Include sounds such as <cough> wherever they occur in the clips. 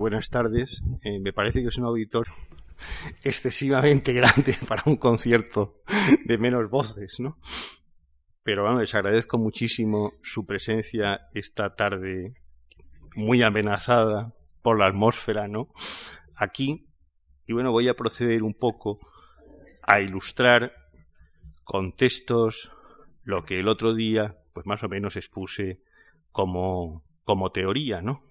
Buenas tardes. Eh, me parece que es un auditor excesivamente <laughs> grande para un concierto de menos voces, ¿no? Pero bueno, les agradezco muchísimo su presencia esta tarde muy amenazada por la atmósfera, ¿no? Aquí. Y bueno, voy a proceder un poco a ilustrar con textos lo que el otro día, pues más o menos expuse como, como teoría, ¿no?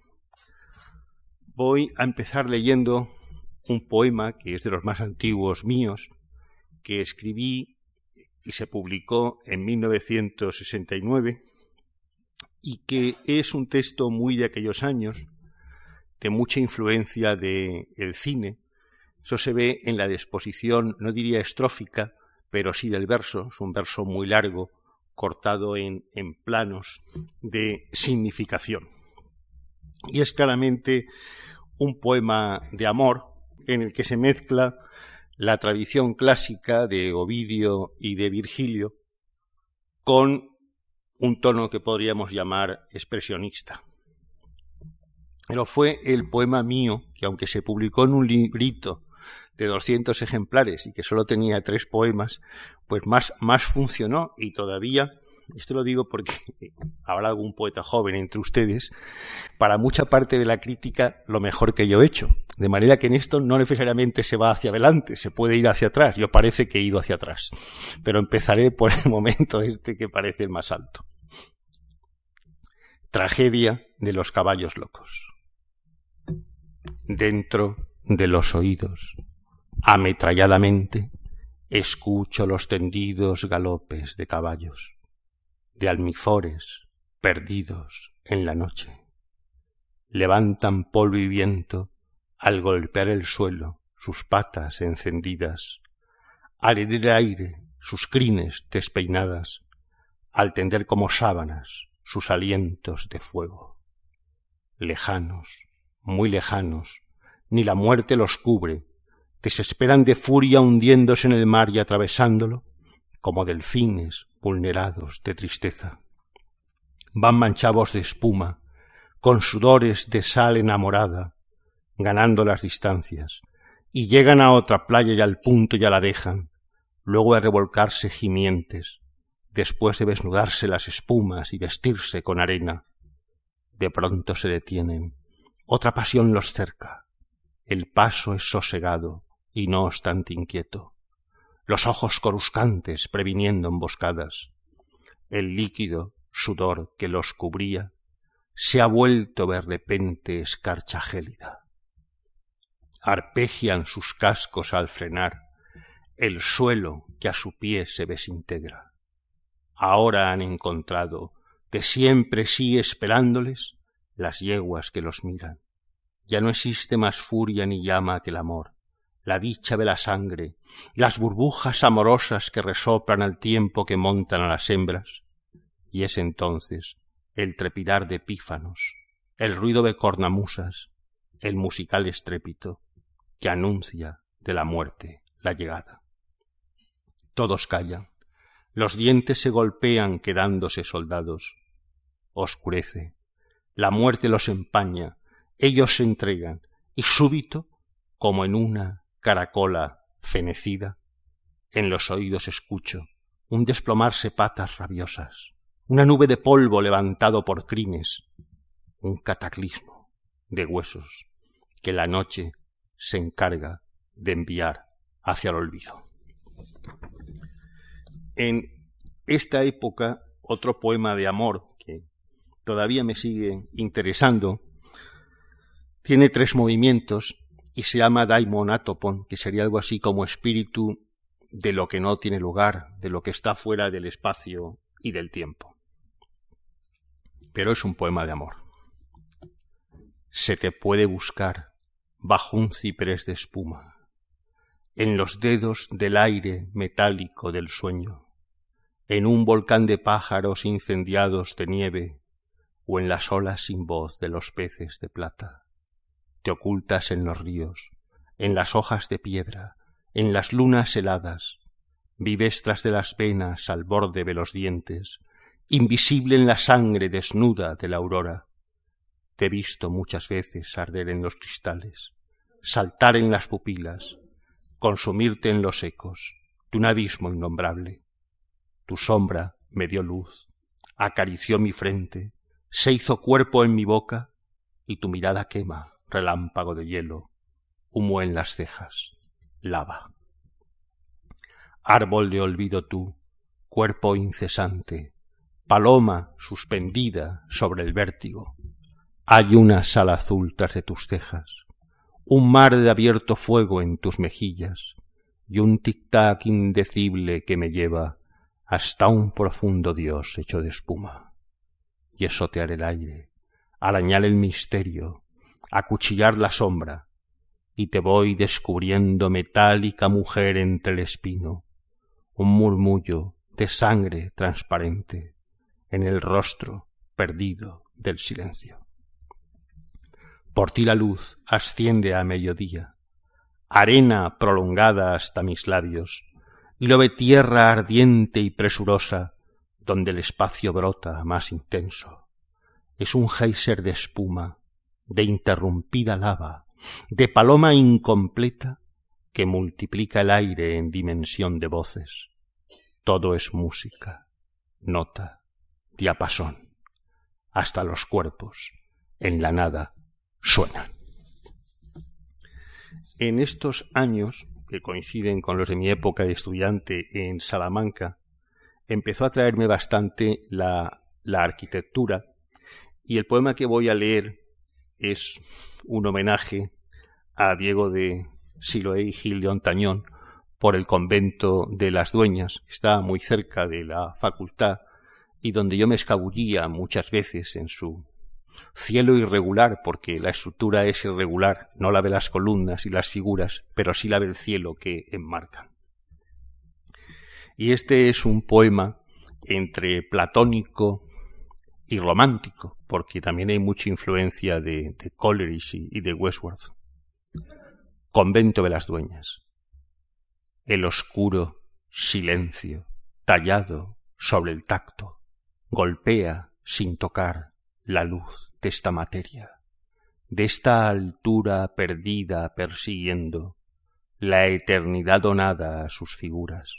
Voy a empezar leyendo un poema que es de los más antiguos míos, que escribí y se publicó en 1969 y que es un texto muy de aquellos años, de mucha influencia del cine. Eso se ve en la disposición, no diría estrófica, pero sí del verso. Es un verso muy largo, cortado en, en planos de significación. Y es claramente un poema de amor en el que se mezcla la tradición clásica de Ovidio y de Virgilio con un tono que podríamos llamar expresionista. Pero fue el poema mío que, aunque se publicó en un librito de 200 ejemplares y que solo tenía tres poemas, pues más, más funcionó y todavía esto lo digo porque <laughs> habrá algún poeta joven entre ustedes, para mucha parte de la crítica lo mejor que yo he hecho. De manera que en esto no necesariamente se va hacia adelante, se puede ir hacia atrás. Yo parece que he ido hacia atrás. Pero empezaré <laughs> por el momento este que parece el más alto. Tragedia de los caballos locos. Dentro de los oídos, ametralladamente, escucho los tendidos galopes de caballos de almifores perdidos en la noche. Levantan polvo y viento al golpear el suelo sus patas encendidas, al herir el aire sus crines despeinadas, al tender como sábanas sus alientos de fuego. Lejanos, muy lejanos, ni la muerte los cubre, desesperan de furia hundiéndose en el mar y atravesándolo, como delfines vulnerados de tristeza. Van manchados de espuma, con sudores de sal enamorada, ganando las distancias, y llegan a otra playa y al punto ya la dejan, luego de revolcarse gimientes, después de desnudarse las espumas y vestirse con arena. De pronto se detienen, otra pasión los cerca, el paso es sosegado y no obstante inquieto los ojos coruscantes previniendo emboscadas. El líquido sudor que los cubría se ha vuelto de repente escarcha gélida. Arpegian sus cascos al frenar el suelo que a su pie se desintegra. Ahora han encontrado, de siempre sí esperándoles, las yeguas que los miran. Ya no existe más furia ni llama que el amor la dicha de la sangre, las burbujas amorosas que resoplan al tiempo que montan a las hembras, y es entonces el trepidar de pífanos, el ruido de cornamusas, el musical estrépito que anuncia de la muerte la llegada. Todos callan, los dientes se golpean quedándose soldados. Oscurece, la muerte los empaña, ellos se entregan, y súbito, como en una caracola fenecida, en los oídos escucho un desplomarse patas rabiosas, una nube de polvo levantado por crines, un cataclismo de huesos que la noche se encarga de enviar hacia el olvido. En esta época, otro poema de amor que todavía me sigue interesando, tiene tres movimientos y se llama daimon atopon, que sería algo así como espíritu de lo que no tiene lugar, de lo que está fuera del espacio y del tiempo. Pero es un poema de amor. Se te puede buscar bajo un ciprés de espuma, en los dedos del aire metálico del sueño, en un volcán de pájaros incendiados de nieve, o en las olas sin voz de los peces de plata te ocultas en los ríos, en las hojas de piedra, en las lunas heladas, vives tras de las venas al borde de los dientes, invisible en la sangre desnuda de la aurora. te he visto muchas veces arder en los cristales, saltar en las pupilas, consumirte en los ecos de un abismo innombrable. Tu sombra me dio luz, acarició mi frente, se hizo cuerpo en mi boca, y tu mirada quema, relámpago de hielo, humo en las cejas, lava. Árbol de olvido tú, cuerpo incesante, paloma suspendida sobre el vértigo. Hay una sala azul tras de tus cejas, un mar de abierto fuego en tus mejillas y un tic-tac indecible que me lleva hasta un profundo Dios hecho de espuma. Y esotear el aire, arañar el misterio, acuchillar la sombra, y te voy descubriendo metálica mujer entre el espino, un murmullo de sangre transparente en el rostro perdido del silencio. Por ti la luz asciende a mediodía, arena prolongada hasta mis labios, y lo ve tierra ardiente y presurosa, donde el espacio brota más intenso. Es un geyser de espuma, de interrumpida lava, de paloma incompleta que multiplica el aire en dimensión de voces. Todo es música, nota, diapasón. Hasta los cuerpos, en la nada, suenan. En estos años, que coinciden con los de mi época de estudiante en Salamanca, empezó a traerme bastante la, la arquitectura y el poema que voy a leer es un homenaje a Diego de Siloé y Gil de Ontañón por el convento de las dueñas, está muy cerca de la facultad y donde yo me escabullía muchas veces en su cielo irregular, porque la estructura es irregular, no la de las columnas y las figuras, pero sí la del cielo que enmarcan. Y este es un poema entre platónico y romántico, porque también hay mucha influencia de, Coleridge y de Westworth. Convento de las Dueñas. El oscuro silencio, tallado sobre el tacto, golpea sin tocar la luz de esta materia, de esta altura perdida persiguiendo la eternidad donada a sus figuras.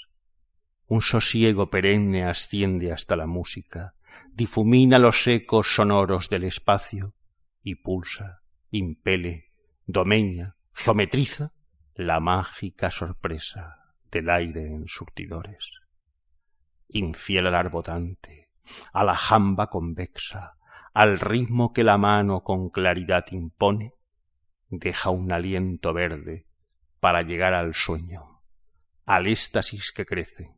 Un sosiego perenne asciende hasta la música, difumina los ecos sonoros del espacio y pulsa, impele, domeña, geometriza la mágica sorpresa del aire en surtidores. Infiel al arbotante, a la jamba convexa, al ritmo que la mano con claridad impone, deja un aliento verde para llegar al sueño, al éxtasis que crece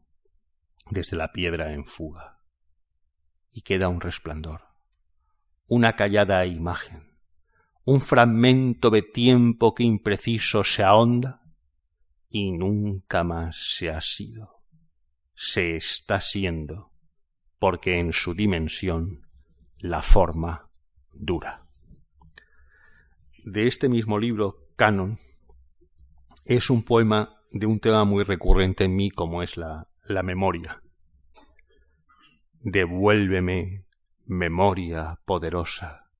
desde la piedra en fuga. Y queda un resplandor, una callada imagen, un fragmento de tiempo que impreciso se ahonda y nunca más se ha sido. Se está siendo, porque en su dimensión la forma dura. De este mismo libro, Canon, es un poema de un tema muy recurrente en mí como es la, la memoria. Devuélveme, memoria poderosa,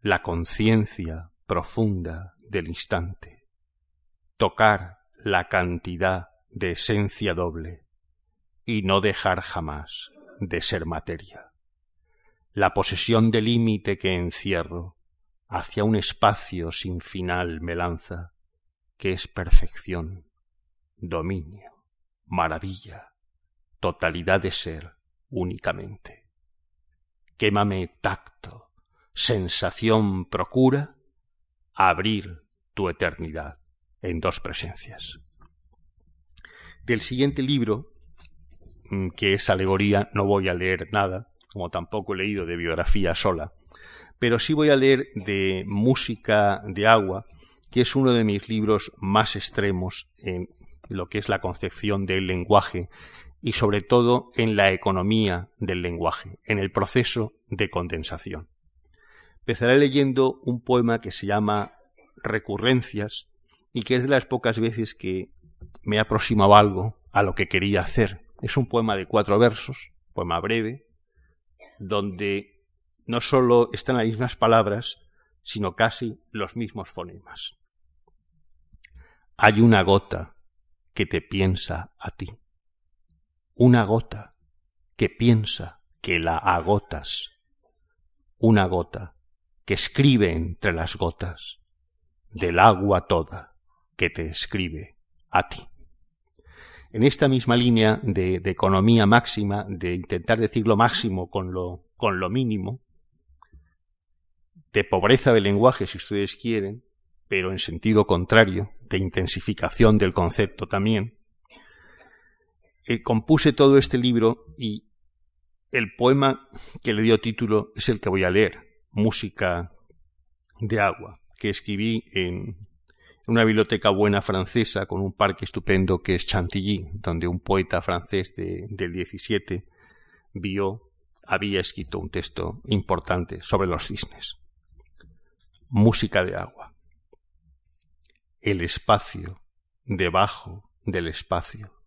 la conciencia profunda del instante, tocar la cantidad de esencia doble y no dejar jamás de ser materia. La posesión del límite que encierro hacia un espacio sin final me lanza, que es perfección, dominio, maravilla, totalidad de ser únicamente. Quémame tacto, sensación procura abrir tu eternidad en dos presencias. Del siguiente libro, mm, que es alegoría, no voy a leer nada, como tampoco he leído de biografía sola, pero sí voy a leer de Música de Agua, que es uno de mis libros más extremos en lo que es la concepción del lenguaje y sobre todo en la economía del lenguaje, en el proceso de condensación. Empezaré leyendo un poema que se llama Recurrencias y que es de las pocas veces que me ha aproximado algo a lo que quería hacer. Es un poema de cuatro versos, poema breve, donde no solo están las mismas palabras, sino casi los mismos fonemas. Hay una gota que te piensa a ti, una gota que piensa que la agotas, una gota que escribe entre las gotas del agua toda que te escribe a ti. En esta misma línea de, economía máxima, de intentar decir lo máximo con lo, con lo mínimo, de pobreza del lenguaje, si ustedes quieren, pero en sentido contrario, de intensificación del concepto también, eh, compuse todo este libro y el poema que le dio título es el que voy a leer, Música de Agua, que escribí en una biblioteca buena francesa con un parque estupendo que es Chantilly, donde un poeta francés del 17 vio, había escrito un texto importante sobre los cisnes. Música de agua. El espacio debajo del espacio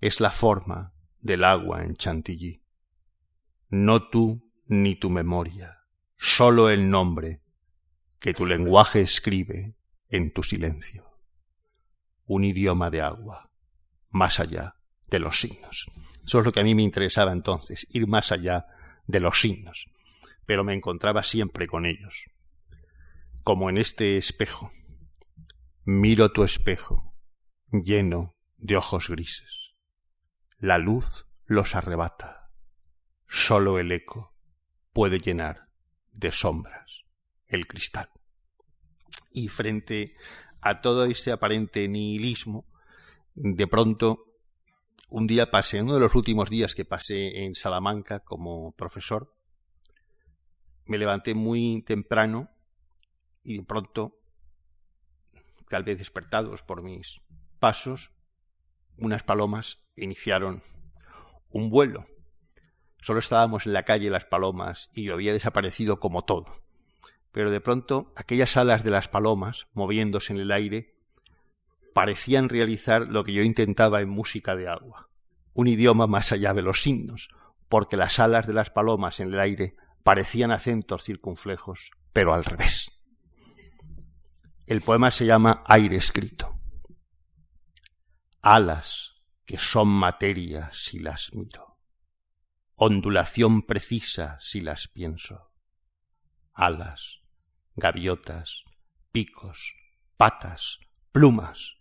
es la forma del agua en Chantilly. No tú ni tu memoria, solo el nombre que tu lenguaje escribe en tu silencio. Un idioma de agua, más allá de los signos. Eso es lo que a mí me interesaba entonces, ir más allá de los signos. Pero me encontraba siempre con ellos. Como en este espejo. Miro tu espejo, lleno de ojos grises. La luz los arrebata. Solo el eco puede llenar de sombras el cristal. Y frente a todo ese aparente nihilismo, de pronto, un día pasé, uno de los últimos días que pasé en Salamanca como profesor, me levanté muy temprano y de pronto, tal vez despertados por mis pasos, unas palomas iniciaron un vuelo. Solo estábamos en la calle las palomas y yo había desaparecido como todo pero de pronto aquellas alas de las palomas, moviéndose en el aire, parecían realizar lo que yo intentaba en música de agua, un idioma más allá de los himnos, porque las alas de las palomas en el aire parecían acentos circunflejos, pero al revés. El poema se llama Aire escrito. Alas que son materia si las miro, ondulación precisa si las pienso, alas gaviotas, picos, patas, plumas,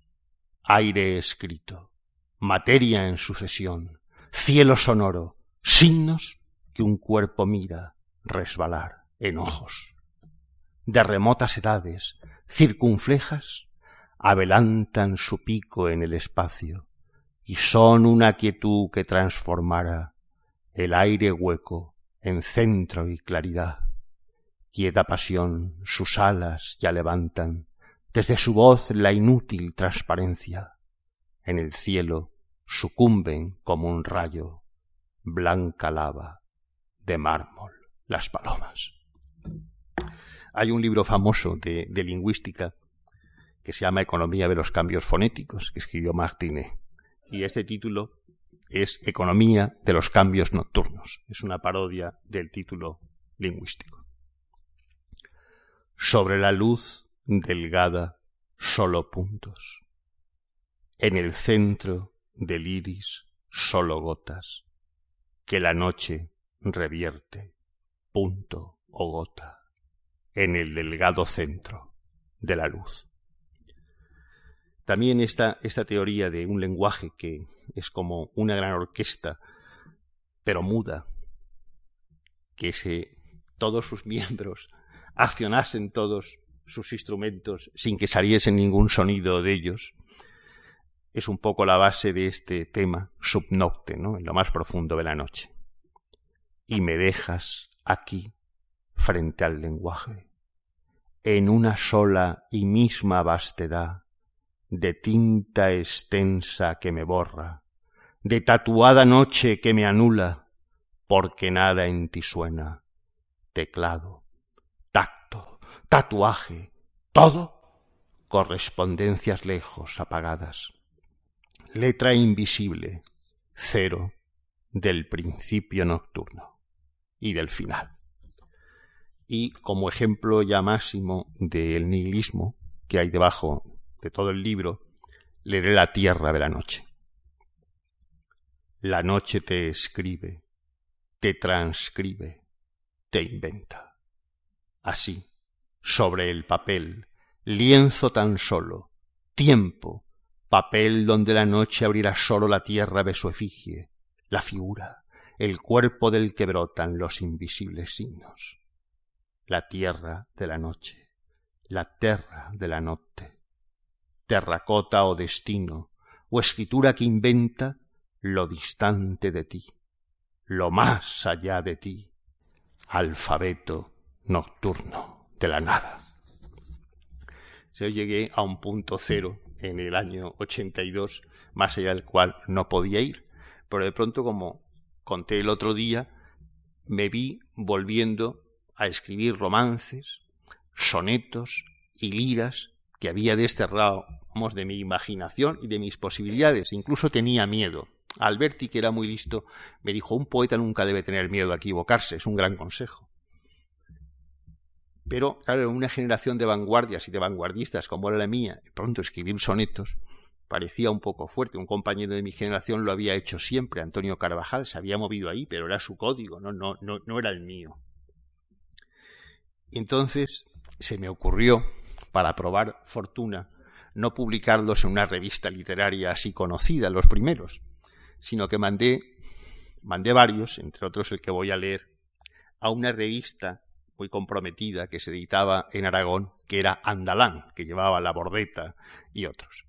aire escrito, materia en sucesión, cielo sonoro, signos que un cuerpo mira resbalar en ojos. De remotas edades, circunflejas, abelantan su pico en el espacio, y son una quietud que transformara el aire hueco en centro y claridad quieta pasión sus alas ya levantan, desde su voz la inútil transparencia. En el cielo sucumben como un rayo, blanca lava de mármol las palomas. Hay un libro famoso de, lingüística que se llama Economía de los cambios fonéticos, que escribió Martínez, y este título es Economía de los cambios nocturnos. Es una parodia del título lingüístico sobre la luz delgada solo puntos. En el centro del iris solo gotas, que la noche revierte punto o gota en el delgado centro de la luz. También esta, esta teoría de un lenguaje que es como una gran orquesta, pero muda, que se, todos sus miembros <laughs> accionasen todos sus instrumentos sin que saliese ningún sonido de ellos, es un poco la base de este tema subnocte, ¿no? en lo más profundo de la noche. Y me dejas aquí, frente al lenguaje, en una sola y misma vastedad de tinta extensa que me borra, de tatuada noche que me anula, porque nada en ti suena, teclado, tatuaje, todo correspondencias lejos apagadas. Letra invisible, cero del principio nocturno y del final. y como ejemplo ya máximo del nihilismo que hay debajo de todo el libro, leeré La tierra de la noche. La noche te escribe, te transcribe, te inventa. Así, sobre el papel, lienzo tan solo, tiempo, papel donde la noche abrirá solo la tierra de su efigie, la figura, el cuerpo del que brotan los invisibles signos. La tierra de la noche, la terra de la noche, terracota o destino, o escritura que inventa lo distante de ti, lo más allá de ti, alfabeto nocturno de la nada. Yo llegué a un punto cero en el año 82, más allá del cual no podía ir, pero de pronto, como conté el otro día, me vi volviendo a escribir romances, sonetos y liras que había desterrado de mi imaginación y de mis posibilidades. Incluso tenía miedo. Alberti, que era muy listo, me dijo, un poeta nunca debe tener miedo a equivocarse, es un gran consejo. Pero, claro, una generación de vanguardias y de vanguardistas como era la mía, pronto escribir sonetos parecía un poco fuerte. Un compañero de mi generación lo había hecho siempre, Antonio Carvajal, se había movido ahí, pero era su código, no, no, no, no era el mío. Entonces se me ocurrió, para probar fortuna, no publicarlos en una revista literaria así conocida, los primeros, sino que mandé, mandé varios, entre otros el que voy a leer, a una revista muy comprometida que se editaba en Aragón, que era Andalán, que llevaba La Bordeta y otros.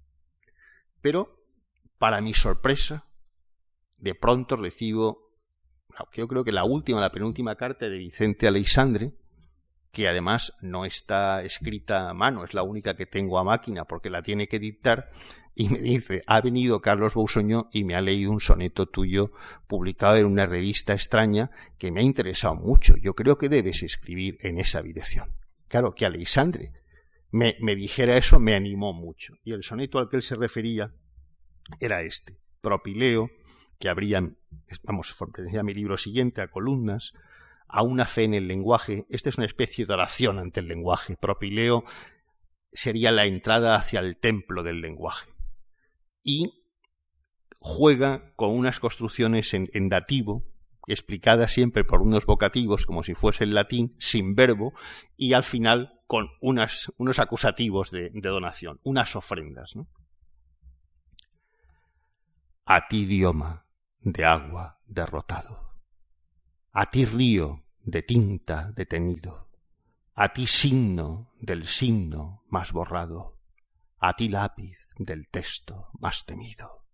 Pero, para mi sorpresa, de pronto recibo, yo creo que la última, la penúltima carta de Vicente Aleixandre, que además no está escrita a mano, es la única que tengo a máquina porque la tiene que dictar, y me dice, ha venido Carlos Bousoño y me ha leído un soneto tuyo publicado en una revista extraña que me ha interesado mucho. Yo creo que debes escribir en esa dirección. Claro, que Alexandre me, me dijera eso me animó mucho. Y el soneto al que él se refería era este, Propileo, que habría, vamos, pertenecía a mi libro siguiente, a columnas, a una fe en el lenguaje. Esta es una especie de oración ante el lenguaje. Propileo sería la entrada hacia el templo del lenguaje. Y juega con unas construcciones en, dativo, explicadas siempre por unos vocativos como si fuese el latín, sin verbo, y al final con unos acusativos de, de donación, unas ofrendas. ¿no? A ti idioma de agua derrotado a ti río de tinta detenido, a ti signo del signo más borrado, a ti lápiz del texto más temido,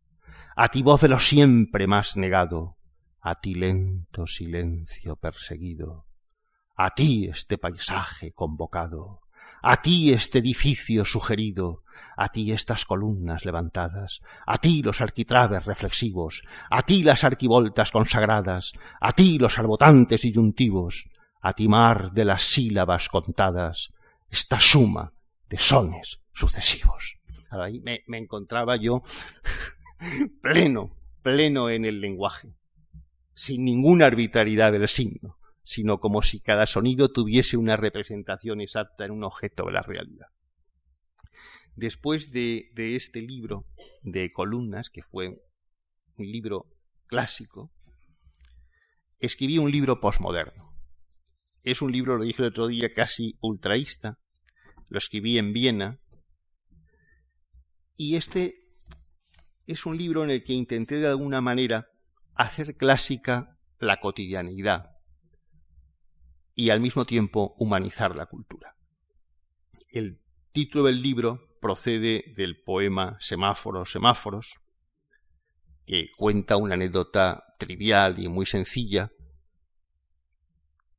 a ti voz de lo siempre más negado, a ti lento silencio perseguido, a ti este paisaje convocado, a ti este edificio sugerido, a ti estas columnas levantadas, a ti los arquitraves reflexivos, a ti las arquivoltas consagradas, a ti los arbotantes y yuntivos, a ti mar de las sílabas contadas, esta suma de sones sucesivos. Ahí me, me encontraba yo <laughs> pleno, pleno en el lenguaje, sin ninguna arbitrariedad del signo, sino como si cada sonido tuviese una representación exacta en un objeto de la realidad. Después de, este libro de columnas, que fue un libro clásico, escribí un libro posmoderno. Es un libro, lo dije el otro día, casi ultraísta. Lo escribí en Viena. Y este es un libro en el que intenté de alguna manera hacer clásica la cotidianidad y al mismo tiempo humanizar la cultura. El título del libro procede del poema Semáforos, Semáforos, que cuenta una anécdota trivial y muy sencilla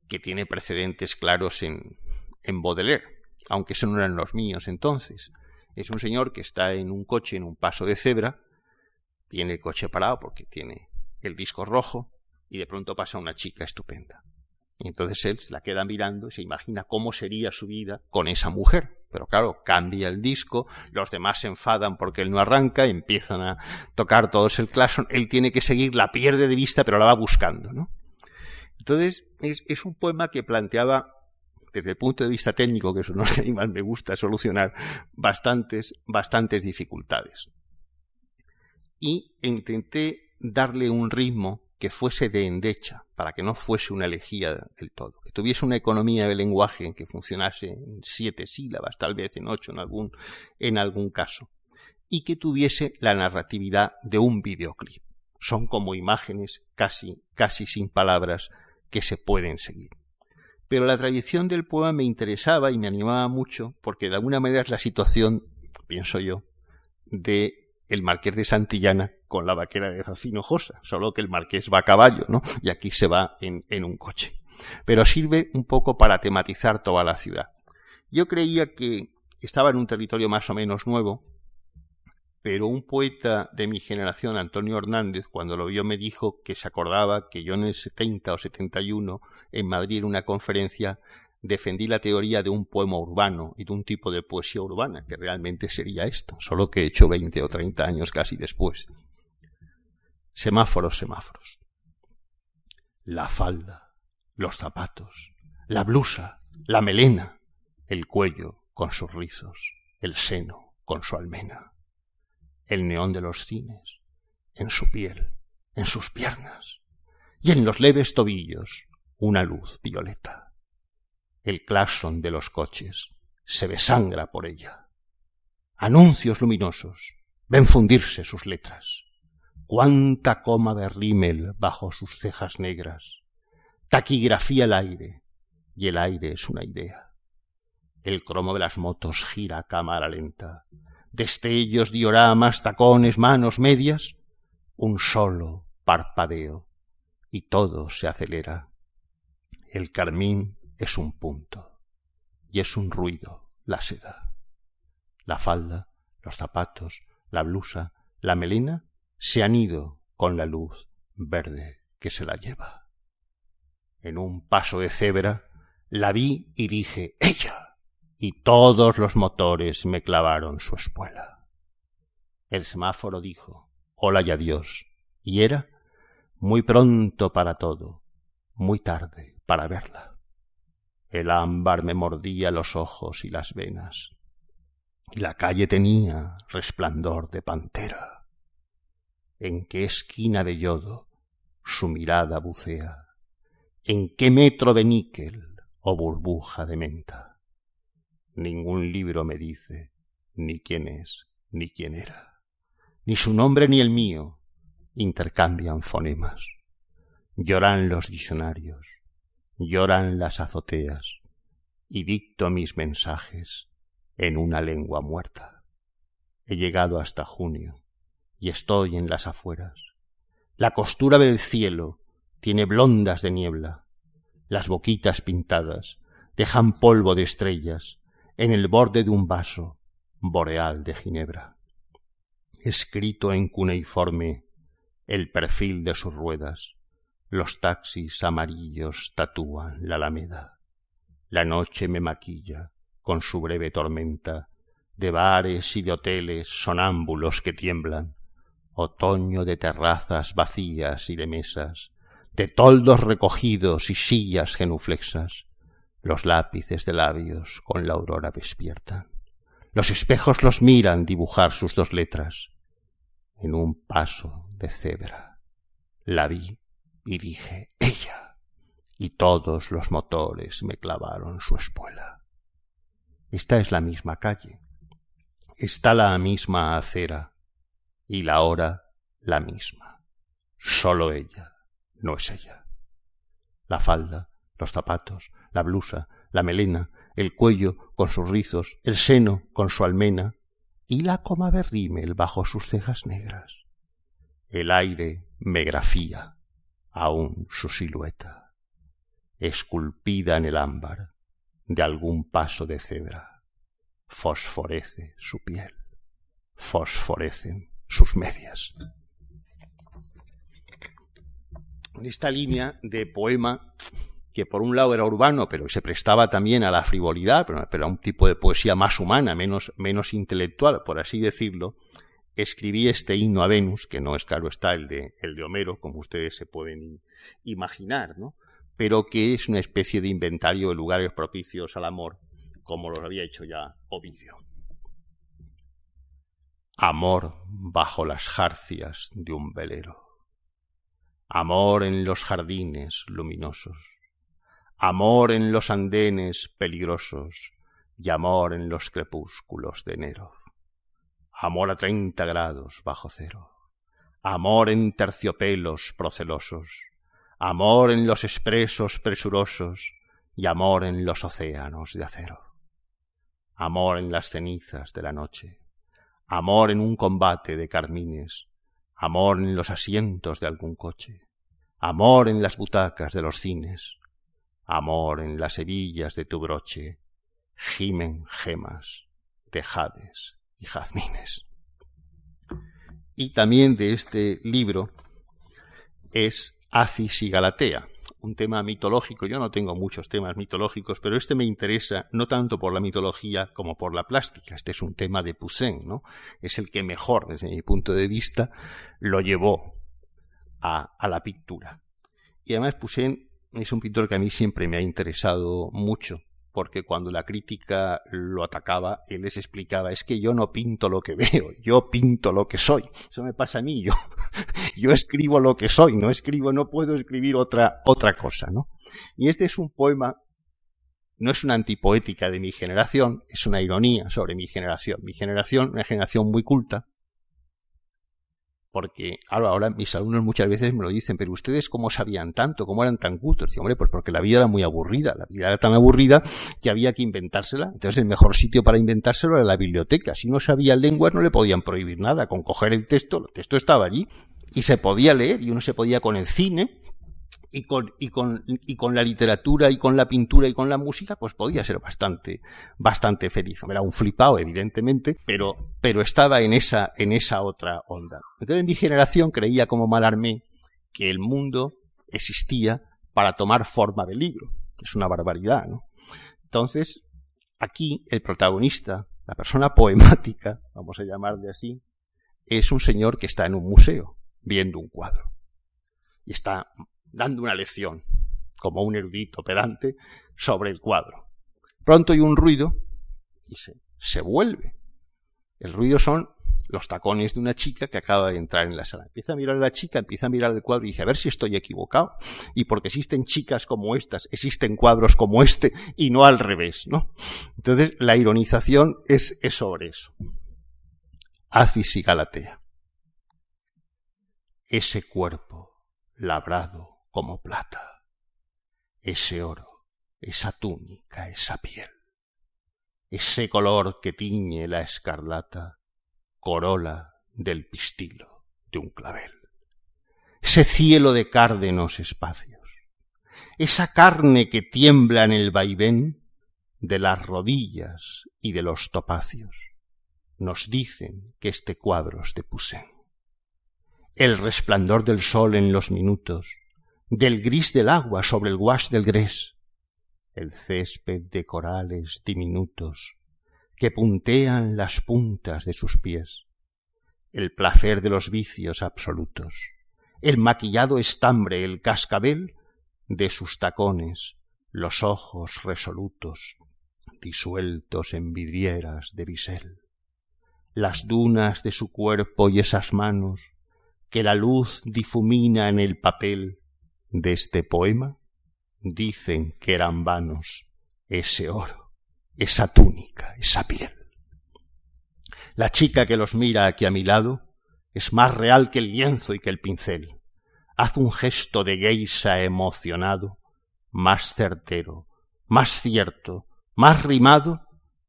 que tiene precedentes claros en, en Baudelaire, aunque esos no eran los míos entonces. Es un señor que está en un coche en un paso de cebra, tiene el coche parado porque tiene el disco rojo y de pronto pasa una chica estupenda. Y entonces él la queda mirando y se imagina cómo sería su vida con esa mujer. Pero claro, cambia el disco, los demás se enfadan porque él no arranca, empiezan a tocar todos el claxon, él tiene que seguir, la pierde de vista, pero la va buscando, ¿no? Entonces, es, es un poema que planteaba desde el punto de vista técnico, que eso no es más me gusta solucionar, bastantes, bastantes dificultades. Y intenté darle un ritmo que fuese de endecha, para que no fuese una elegía del todo, que tuviese una economía de lenguaje que funcionase en siete sílabas, tal vez en ocho en algún, en algún caso, y que tuviese la narratividad de un videoclip. Son como imágenes casi, casi sin palabras que se pueden seguir. Pero la tradición del poema me interesaba y me animaba mucho porque de alguna manera es la situación, pienso yo, de el marqués de Santillana con la vaquera de Zacinojosa, solo que el marqués va a caballo, ¿no? Y aquí se va en, en un coche. Pero sirve un poco para tematizar toda la ciudad. Yo creía que estaba en un territorio más o menos nuevo, pero un poeta de mi generación, Antonio Hernández, cuando lo vio me dijo que se acordaba que yo en el 70 o 71 en Madrid en una conferencia defendí la teoría de un poema urbano y de un tipo de poesía urbana, que realmente sería esto, solo que he hecho 20 o 30 años casi después. Semáforos, semáforos. La falda, los zapatos, la blusa, la melena, el cuello con sus rizos, el seno con su almena, el neón de los cines, en su piel, en sus piernas, y en los leves tobillos una luz violeta el claxon de los coches se besangra por ella. Anuncios luminosos, ven fundirse sus letras. Cuánta coma de rímel bajo sus cejas negras. Taquigrafía el aire, y el aire es una idea. El cromo de las motos gira a cámara lenta. Destellos, dioramas, tacones, manos, medias. Un solo parpadeo, y todo se acelera. El carmín es un punto y es un ruido la seda. La falda, los zapatos, la blusa, la melena se han ido con la luz verde que se la lleva. En un paso de cebra la vi y dije ¡Ella! y todos los motores me clavaron su espuela. El semáforo dijo Hola y adiós, y era muy pronto para todo, muy tarde para verla. El ámbar me mordía los ojos y las venas, y la calle tenía resplandor de pantera. ¿En qué esquina de yodo su mirada bucea? ¿En qué metro de níquel o burbuja de menta? Ningún libro me dice ni quién es ni quién era, ni su nombre ni el mío intercambian fonemas. Lloran los diccionarios, lloran las azoteas y dicto mis mensajes en una lengua muerta. He llegado hasta junio y estoy en las afueras. La costura del cielo tiene blondas de niebla. Las boquitas pintadas dejan polvo de estrellas en el borde de un vaso boreal de Ginebra. Escrito en cuneiforme el perfil de sus ruedas, los taxis amarillos tatúan la alameda. La noche me maquilla con su breve tormenta de bares y de hoteles sonámbulos que tiemblan, otoño de terrazas vacías y de mesas, de toldos recogidos y sillas genuflexas, los lápices de labios con la aurora despiertan. Los espejos los miran dibujar sus dos letras. En un paso de cebra la vi y dije ella, y todos los motores me clavaron su espuela. Esta es la misma calle, está la misma acera, y la hora la misma. Solo ella no es ella. La falda, los zapatos, la blusa, la melena, el cuello con sus rizos, el seno con su almena, y la coma de rímel bajo sus cejas negras. El aire me grafía aún su silueta, esculpida en el ámbar de algún paso de cebra. Fosforece su piel, fosforecen sus medias. En esta línea de poema, que por un lado era urbano, pero se prestaba también a la frivolidad, pero, era un tipo de poesía más humana, menos, menos intelectual, por así decirlo, escribí este himno a Venus, que no es claro está el de, el de Homero, como ustedes se pueden imaginar, ¿no? pero que es una especie de inventario de lugares propicios al amor, como lo había hecho ya Ovidio. Amor bajo las jarcias de un velero. Amor en los jardines luminosos. Amor en los andenes peligrosos y amor en los crepúsculos de enero. Amor a treinta grados bajo cero. Amor en terciopelos procelosos. Amor en los expresos presurosos y amor en los océanos de acero. Amor en las cenizas de la noche amor en un combate de carmines, amor en los asientos de algún coche, amor en las butacas de los cines, amor en las hebillas de tu broche, gimen gemas de jades y jazmines. Y también de este libro es Acis y Galatea, un tema mitológico. Yo no tengo muchos temas mitológicos, pero este me interesa no tanto por la mitología como por la plástica. Este es un tema de Poussin, ¿no? Es el que mejor, desde mi punto de vista, lo llevó a, a la pintura. Y además Poussin es un pintor que a mí siempre me ha interesado mucho porque cuando la crítica lo atacaba, él les explicaba, es que yo no pinto lo que veo, yo pinto lo que soy. Eso me pasa a mí, yo, <laughs> yo escribo lo que soy, no escribo, no puedo escribir otra, otra cosa, ¿no? Y este es un poema, no es una antipoética de mi generación, es una ironía sobre mi generación. Mi generación, una generación muy culta, porque ahora mis alumnos muchas veces me lo dicen, pero ustedes cómo sabían tanto, cómo eran tan cultos. Digo, hombre, pues porque la vida era muy aburrida, la vida era tan aburrida que había que inventársela. Entonces el mejor sitio para inventárselo era la biblioteca. Si no sabía lenguas no le podían prohibir nada, con coger el texto, el texto estaba allí y se podía leer y uno se podía con el cine y con, y con, y con la literatura y con la pintura y con la música, pues podía ser bastante, bastante feliz. Era un flipado, evidentemente, pero, pero estaba en esa, en esa otra onda. Entonces, en mi generación creía como Malarmé que el mundo existía para tomar forma de libro. Es una barbaridad, ¿no? Entonces, aquí el protagonista, la persona poemática, vamos a llamarle así, es un señor que está en un museo viendo un cuadro. Y está dando una lección, como un erudito pedante, sobre el cuadro. Pronto hay un ruido y se, se vuelve. El ruido son los tacones de una chica que acaba de entrar en la sala. Empieza a mirar a la chica, empieza a mirar el cuadro y dice, a ver si estoy equivocado. Y porque existen chicas como estas, existen cuadros como este y no al revés, ¿no? Entonces, la ironización es, es sobre eso. Acis y Galatea. Ese cuerpo labrado como plata. Ese oro, esa túnica, esa piel, ese color que tiñe la escarlata, corola del pistilo de un clavel. Ese cielo de cárdenos espacios, esa carne que tiembla en el vaivén de las rodillas y de los topacios, nos dicen que este cuadro es de Poussin. El resplandor del sol en los minutos, del gris del agua sobre el guas del gres, el césped de corales diminutos que puntean las puntas de sus pies, el placer de los vicios absolutos, el maquillado estambre, el cascabel de sus tacones, los ojos resolutos, disueltos en vidrieras de bisel, las dunas de su cuerpo y esas manos que la luz difumina en el papel, de este poema dicen que eran vanos ese oro, esa túnica, esa piel. La chica que los mira aquí a mi lado es más real que el lienzo y que el pincel. Haz un gesto de geisa emocionado, más certero, más cierto, más rimado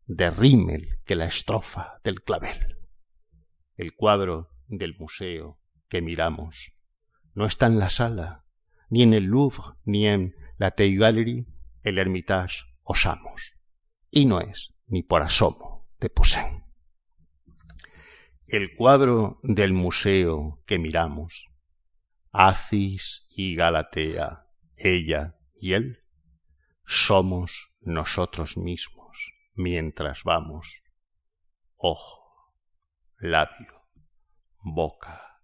de rímel que la estrofa del clavel. El cuadro del museo que miramos no está en la sala, ni en el Louvre, ni en la Tate Gallery, el Hermitage o Samos. Y no es ni por asomo de Poussin. El cuadro del museo que miramos, Acis y Galatea, ella y él, somos nosotros mismos mientras vamos. Ojo, labio, boca,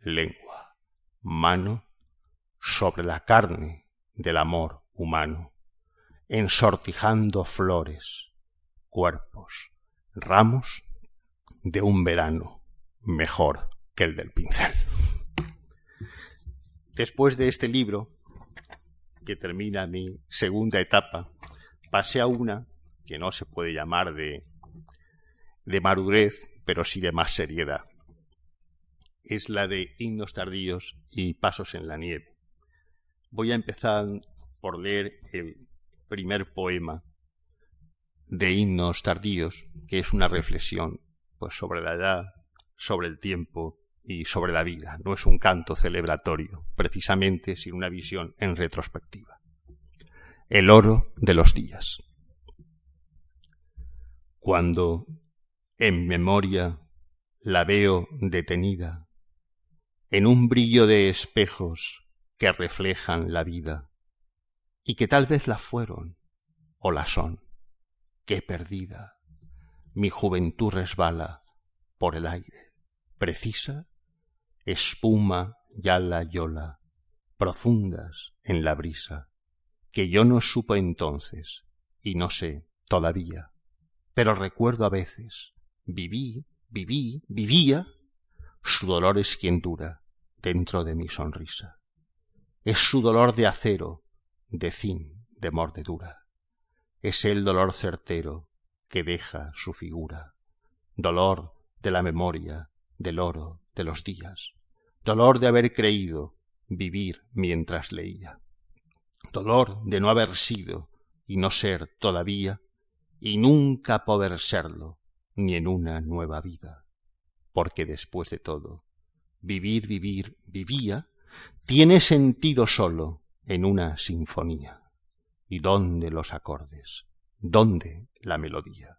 lengua, mano sobre la carne del amor humano, ensortijando flores, cuerpos, ramos de un verano mejor que el del pincel. Después de este libro, que termina mi segunda etapa, pasé a una que no se puede llamar de, de madurez, pero sí de más seriedad. Es la de himnos tardíos y pasos en la nieve. Voy a empezar por leer el primer poema de himnos tardíos, que es una reflexión pues, sobre la edad, sobre el tiempo y sobre la vida. No es un canto celebratorio, precisamente, sin una visión en retrospectiva. El oro de los días. Cuando en memoria la veo detenida, en un brillo de espejos que reflejan la vida, y que tal vez la fueron o la son, qué perdida, mi juventud resbala por el aire, precisa, espuma ya la yola, profundas en la brisa, que yo no supo entonces y no sé todavía. Pero recuerdo a veces, viví, viví, vivía, su dolor es quien dura dentro de mi sonrisa. Es su dolor de acero, de zinc, de mordedura. Es el dolor certero que deja su figura. Dolor de la memoria, del oro, de los días. Dolor de haber creído vivir mientras leía. Dolor de no haber sido y no ser todavía y nunca poder serlo, ni en una nueva vida. Porque después de todo, vivir, vivir, vivía, tiene sentido solo en una sinfonía. ¿Y dónde los acordes? ¿Dónde la melodía?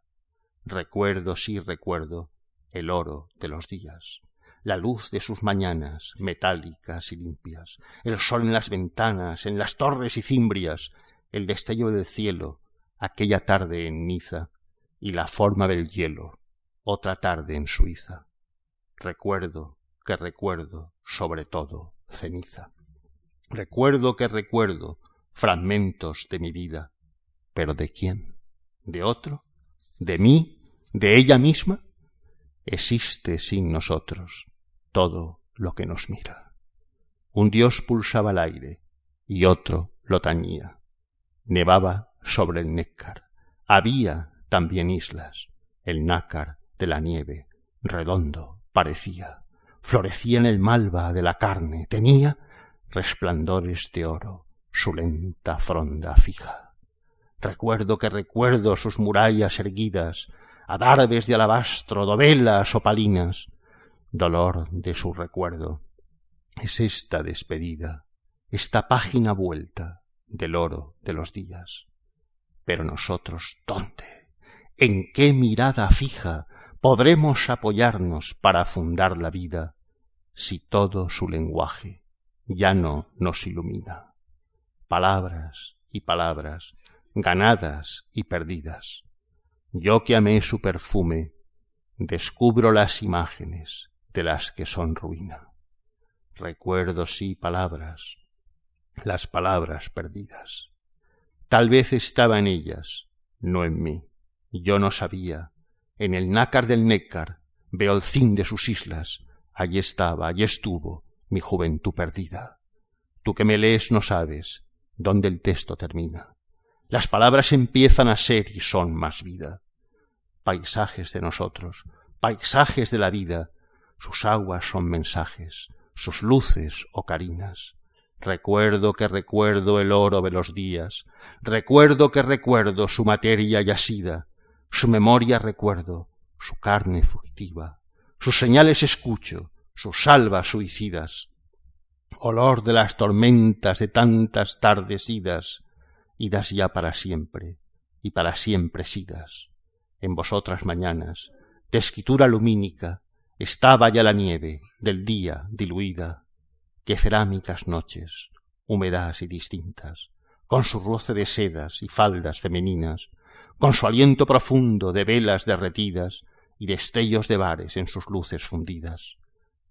Recuerdo, sí recuerdo, el oro de los días, la luz de sus mañanas metálicas y limpias, el sol en las ventanas, en las torres y cimbrias, el destello del cielo, aquella tarde en Niza y la forma del hielo, otra tarde en Suiza. Recuerdo que recuerdo, sobre todo, ceniza. Recuerdo que recuerdo fragmentos de mi vida. ¿Pero de quién? ¿De otro? ¿De mí? ¿De ella misma? Existe sin nosotros todo lo que nos mira. Un dios pulsaba el aire y otro lo tañía. Nevaba sobre el nécar. Había también islas. El nácar de la nieve, redondo, parecía. Florecía en el malva de la carne. Tenía resplandores de oro su lenta fronda fija. Recuerdo que recuerdo sus murallas erguidas, adarves de alabastro, dovelas opalinas. Dolor de su recuerdo. Es esta despedida, esta página vuelta del oro de los días. Pero nosotros, ¿dónde? ¿En qué mirada fija podremos apoyarnos para fundar la vida si todo su lenguaje ya no nos ilumina? Palabras y palabras, ganadas y perdidas. Yo que amé su perfume, descubro las imágenes de las que son ruina. Recuerdo sí palabras, las palabras perdidas. Tal vez estaba en ellas, no en mí. Yo no sabía. En el nácar del Nécar veo el cin de sus islas. Allí estaba, allí estuvo mi juventud perdida. Tú que me lees no sabes dónde el texto termina. Las palabras empiezan a ser y son más vida. Paisajes de nosotros, paisajes de la vida, sus aguas son mensajes, sus luces ocarinas. Recuerdo que recuerdo el oro de los días, recuerdo que recuerdo su materia yacida, su memoria recuerdo, su carne fugitiva, sus señales escucho, sus salvas suicidas, olor de las tormentas de tantas tardes idas, idas ya para siempre, y para siempre sidas. En vosotras mañanas, de escritura lumínica, estaba ya la nieve del día diluida, que cerámicas noches, húmedas y distintas, con su roce de sedas y faldas femeninas, con su aliento profundo de velas derretidas y destellos de bares en sus luces fundidas,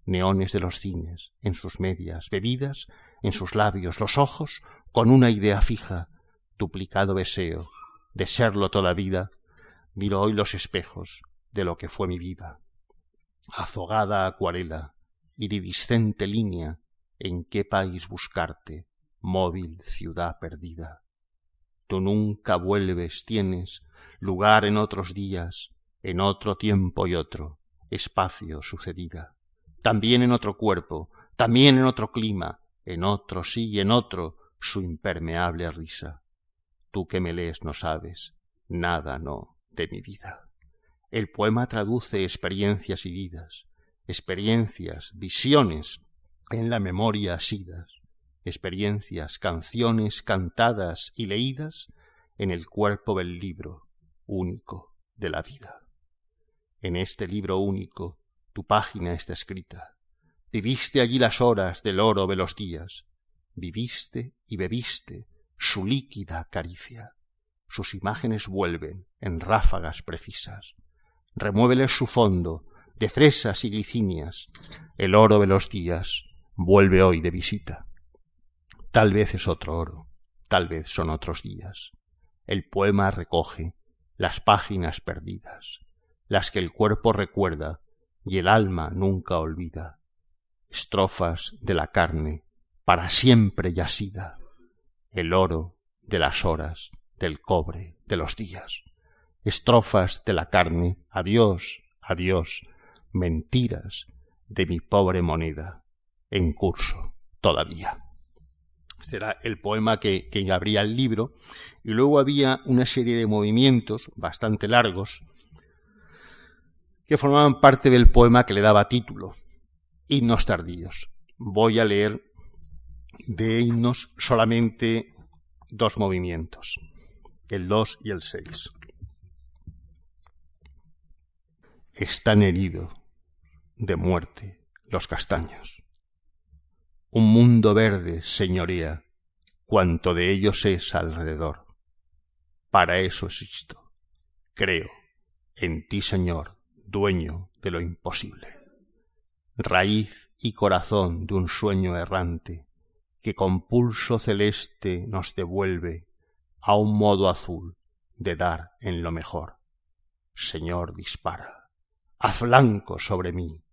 neones de los cines en sus medias, bebidas en sus labios, los ojos con una idea fija, duplicado deseo de serlo toda vida, miro hoy los espejos de lo que fue mi vida. Azogada acuarela, iridiscente línea, en qué país buscarte, móvil ciudad perdida. Tú nunca vuelves, tienes lugar en otros días, en otro tiempo y otro, espacio sucedida. También en otro cuerpo, también en otro clima, en otro sí y en otro, su impermeable risa. Tú que me lees no sabes nada, no, de mi vida. El poema traduce experiencias y vidas, experiencias, visiones en la memoria asidas, experiencias, canciones cantadas y leídas en el cuerpo del libro único de la vida. En este libro único tu página está escrita. Viviste allí las horas del oro de los días, viviste y bebiste su líquida caricia. Sus imágenes vuelven en ráfagas precisas. Remuéveles su fondo de fresas y glicinias. El oro de los días vuelve hoy de visita. Tal vez es otro oro, tal vez son otros días. El poema recoge las páginas perdidas, las que el cuerpo recuerda y el alma nunca olvida. Estrofas de la carne para siempre yacida, el oro de las horas, del cobre, de los días. Estrofas de la carne, adiós, adiós, mentiras de mi pobre moneda, en curso todavía. Este era el poema que, que abría el libro, y luego había una serie de movimientos bastante largos que formaban parte del poema que le daba título, Himnos tardíos. Voy a leer de himnos solamente dos movimientos, el 2 y el 6. Están heridos de muerte los castaños. Un mundo verde señoría cuanto de ellos es alrededor. Para eso existo. Creo en ti, Señor, dueño de lo imposible. Raíz y corazón de un sueño errante, que con pulso celeste nos devuelve a un modo azul de dar en lo mejor. Señor, dispara, haz blanco sobre mí,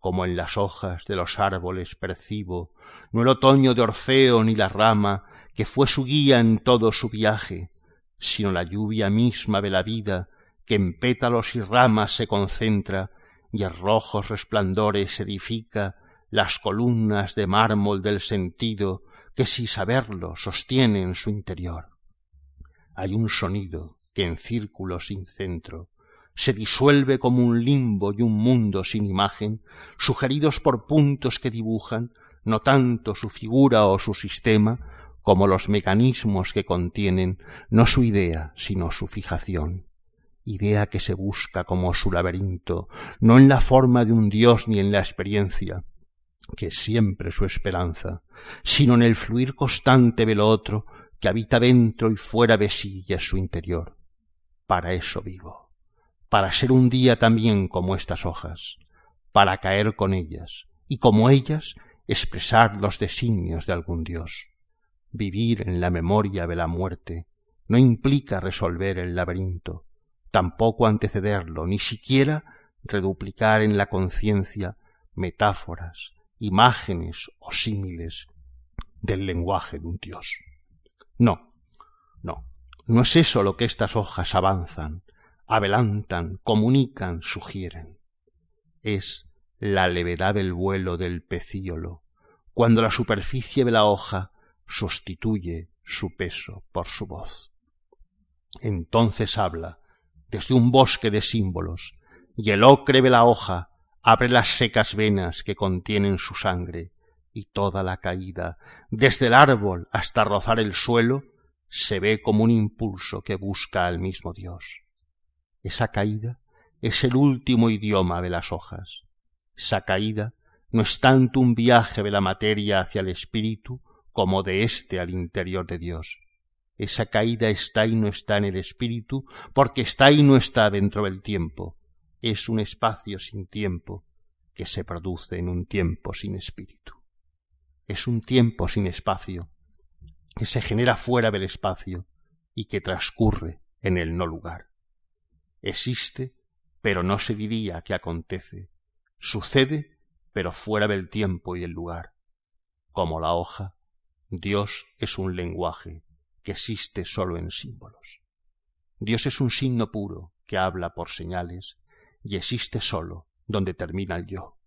como en las hojas de los árboles percibo, no el otoño de Orfeo ni la rama que fue su guía en todo su viaje, sino la lluvia misma de la vida que en pétalos y ramas se concentra y a rojos resplandores edifica las columnas de mármol del sentido que sin saberlo sostiene en su interior. Hay un sonido que en círculo sin centro se disuelve como un limbo y un mundo sin imagen, sugeridos por puntos que dibujan no tanto su figura o su sistema, como los mecanismos que contienen no su idea, sino su fijación idea que se busca como su laberinto, no en la forma de un dios ni en la experiencia, que es siempre su esperanza, sino en el fluir constante de lo otro que habita dentro y fuera de sí y su interior. Para eso vivo, para ser un día también como estas hojas, para caer con ellas, y como ellas expresar los designios de algún dios. Vivir en la memoria de la muerte no implica resolver el laberinto, tampoco antecederlo, ni siquiera reduplicar en la conciencia metáforas, imágenes o símiles del lenguaje de un dios. No, no, no es eso lo que estas hojas avanzan, adelantan, comunican, sugieren. Es la levedad del vuelo del pecíolo, cuando la superficie de la hoja sustituye su peso por su voz. Entonces habla, desde un bosque de símbolos, y el ocre de la hoja abre las secas venas que contienen su sangre, y toda la caída, desde el árbol hasta rozar el suelo, se ve como un impulso que busca al mismo Dios. Esa caída es el último idioma de las hojas. Esa caída no es tanto un viaje de la materia hacia el espíritu como de éste al interior de Dios. Esa caída está y no está en el espíritu, porque está y no está dentro del tiempo. Es un espacio sin tiempo que se produce en un tiempo sin espíritu. Es un tiempo sin espacio que se genera fuera del espacio y que transcurre en el no lugar. Existe, pero no se diría que acontece. Sucede, pero fuera del tiempo y del lugar. Como la hoja, Dios es un lenguaje existe sólo en símbolos. Dios es un signo puro que habla por señales y existe sólo donde termina el yo.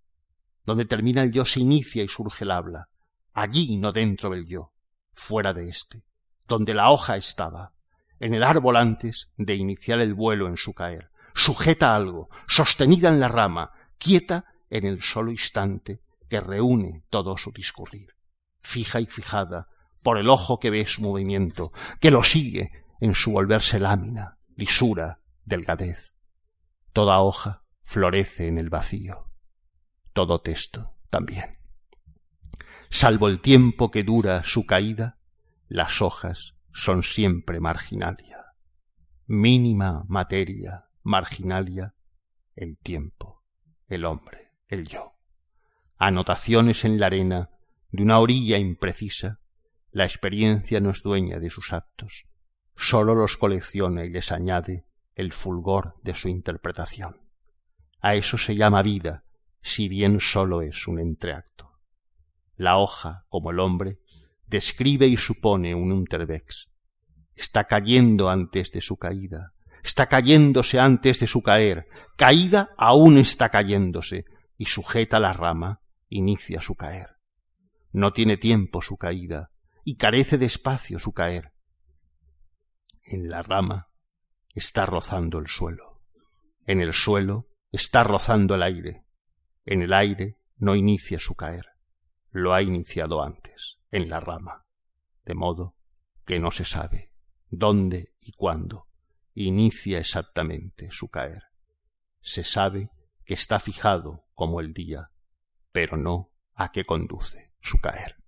Donde termina el yo se inicia y surge el habla, allí no dentro del yo, fuera de éste, donde la hoja estaba, en el árbol antes de iniciar el vuelo en su caer, sujeta algo, sostenida en la rama, quieta en el solo instante que reúne todo su discurrir, fija y fijada por el ojo que ve su movimiento, que lo sigue en su volverse lámina, lisura, delgadez. Toda hoja florece en el vacío, todo texto también. Salvo el tiempo que dura su caída, las hojas son siempre marginalia. Mínima materia marginalia, el tiempo, el hombre, el yo. Anotaciones en la arena de una orilla imprecisa, la experiencia no es dueña de sus actos, sólo los colecciona y les añade el fulgor de su interpretación. A eso se llama vida, si bien sólo es un entreacto. La hoja, como el hombre, describe y supone un untervex. Está cayendo antes de su caída, está cayéndose antes de su caer, caída aún está cayéndose, y sujeta la rama, inicia su caer. No tiene tiempo su caída, y carece de espacio su caer. En la rama está rozando el suelo, en el suelo está rozando el aire, en el aire no inicia su caer, lo ha iniciado antes, en la rama, de modo que no se sabe dónde y cuándo inicia exactamente su caer. Se sabe que está fijado como el día, pero no a qué conduce su caer.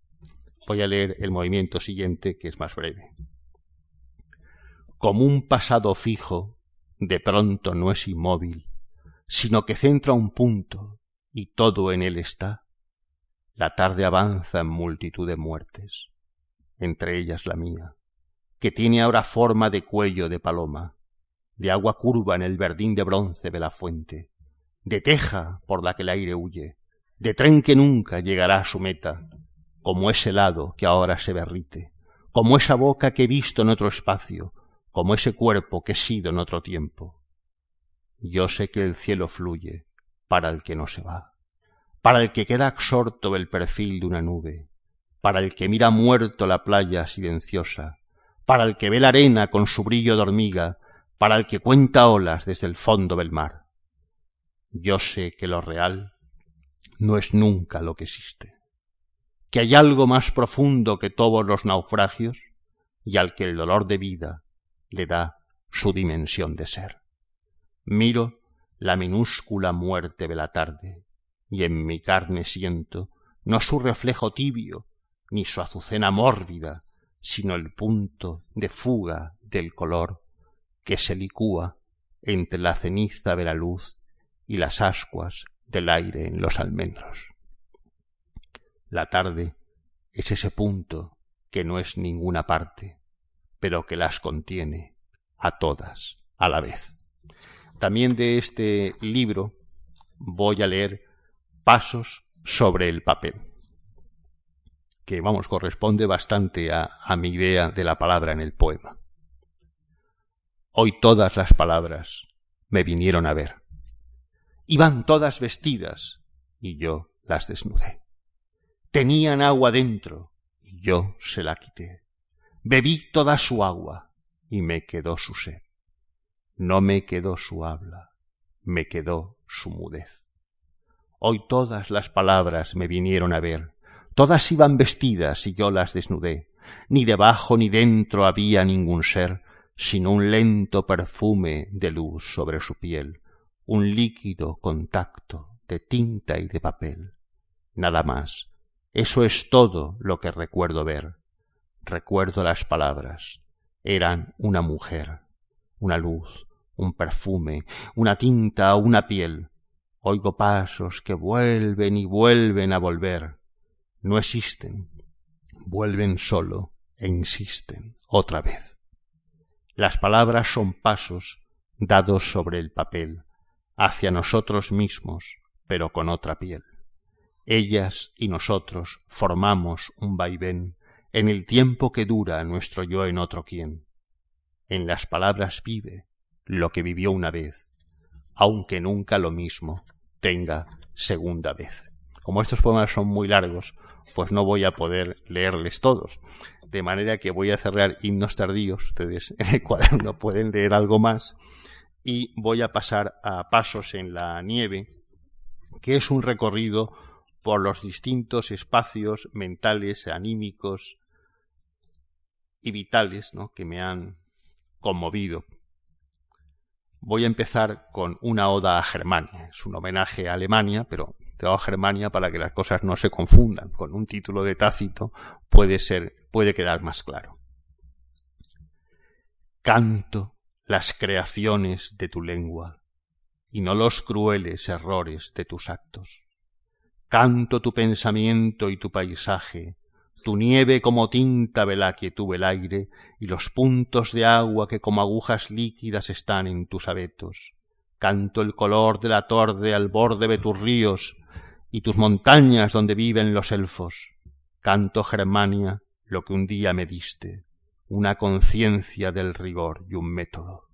Voy a leer el movimiento siguiente, que es más breve. Como un pasado fijo, de pronto no es inmóvil, sino que centra un punto y todo en él está. La tarde avanza en multitud de muertes, entre ellas la mía, que tiene ahora forma de cuello de paloma, de agua curva en el verdín de bronce de la fuente, de teja por la que el aire huye, de tren que nunca llegará a su meta, como ese lado que ahora se derrite, como esa boca que he visto en otro espacio, como ese cuerpo que he sido en otro tiempo. Yo sé que el cielo fluye para el que no se va, para el que queda absorto el perfil de una nube, para el que mira muerto la playa silenciosa, para el que ve la arena con su brillo de hormiga, para el que cuenta olas desde el fondo del mar. Yo sé que lo real no es nunca lo que existe, que hay algo más profundo que todos los naufragios y al que el dolor de vida le da su dimensión de ser. Miro la minúscula muerte de la tarde y en mi carne siento no su reflejo tibio ni su azucena mórbida, sino el punto de fuga del color que se licúa entre la ceniza de la luz y las ascuas del aire en los almendros. La tarde es ese punto que no es ninguna parte, pero que las contiene a todas a la vez. También de este libro voy a leer Pasos sobre el papel que, vamos, corresponde bastante a, mi idea de la palabra en el poema. Hoy todas las palabras me vinieron a ver. Iban todas vestidas y yo las desnudé. Tenían agua dentro y yo se la quité. Bebí toda su agua y me quedó su sed. No me quedó su habla, me quedó su mudez. Hoy todas las palabras me vinieron a ver Todas iban vestidas y yo las desnudé. Ni debajo ni dentro había ningún ser, sino un lento perfume de luz sobre su piel, un líquido contacto de tinta y de papel. Nada más. Eso es todo lo que recuerdo ver. Recuerdo las palabras. Eran una mujer, una luz, un perfume, una tinta, una piel. Oigo pasos que vuelven y vuelven a volver no existen, vuelven solo e insisten otra vez. Las palabras son pasos dados sobre el papel, hacia nosotros mismos, pero con otra piel. Ellas y nosotros formamos un vaivén en el tiempo que dura nuestro yo en otro quien. En las palabras vive lo que vivió una vez, aunque nunca lo mismo tenga segunda vez. Como estos poemas son muy largos, pues no voy a poder leerles todos. De manera que voy a cerrar himnos tardíos. Ustedes en el cuaderno <laughs> pueden leer algo más. Y voy a pasar a Pasos en la Nieve, que es un recorrido por los distintos espacios mentales, anímicos y vitales ¿no? que me han conmovido. Voy a empezar con una oda a Germania. Es un homenaje a Alemania, pero te a Germania para que las cosas no se confundan. Con un título de Tácito puede ser, puede quedar más claro. Canto las creaciones de tu lengua y no los crueles errores de tus actos. Canto tu pensamiento y tu paisaje, tu nieve como tinta vela quietud el aire y los puntos de agua que como agujas líquidas están en tus abetos. Canto el color de la torde al borde de tus ríos y tus montañas donde viven los elfos. Canto Germania lo que un día me diste, una conciencia del rigor y un método.